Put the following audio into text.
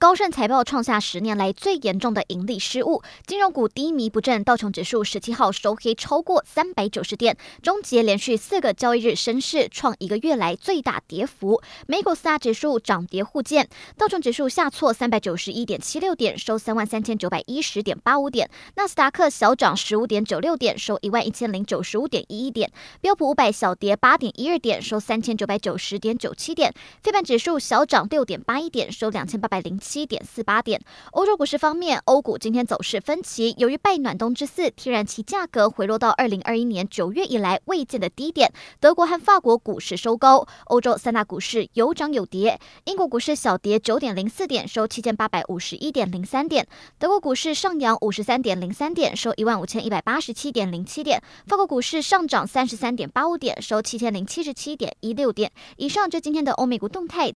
高盛财报创下十年来最严重的盈利失误，金融股低迷不振，道琼指数十七号收黑超过三百九十点，终结连续四个交易日升势，创一个月来最大跌幅。美股四大指数涨跌互见，道琼指数下挫三百九十一点七六点，收三万三千九百一十点八五点；纳斯达克小涨十五点九六点，收一万一千零九十五点一一点；标普五百小跌八点一二点，收三千九百九十点九七点；费半指数小涨六点八一点，收两千八百零七点四八点。欧洲股市方面，欧股今天走势分歧。由于拜暖冬之赐，天然气价格回落到二零二一年九月以来未见的低点。德国和法国股市收高，欧洲三大股市有涨有跌。英国股市小跌九点零四点，收七千八百五十一点零三点。德国股市上扬五十三点零三点，收一万五千一百八十七点零七点。法国股市上涨三十三点八五点，收七千零七十七点一六点。以上就今天的欧美股动态，